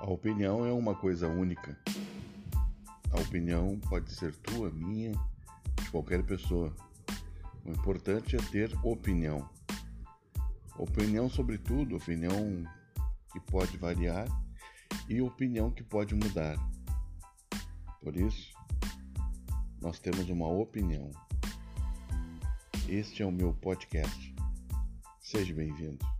A opinião é uma coisa única. A opinião pode ser tua, minha, de qualquer pessoa. O importante é ter opinião. Opinião sobre tudo, opinião que pode variar e opinião que pode mudar. Por isso, nós temos uma opinião. Este é o meu podcast. Seja bem-vindo.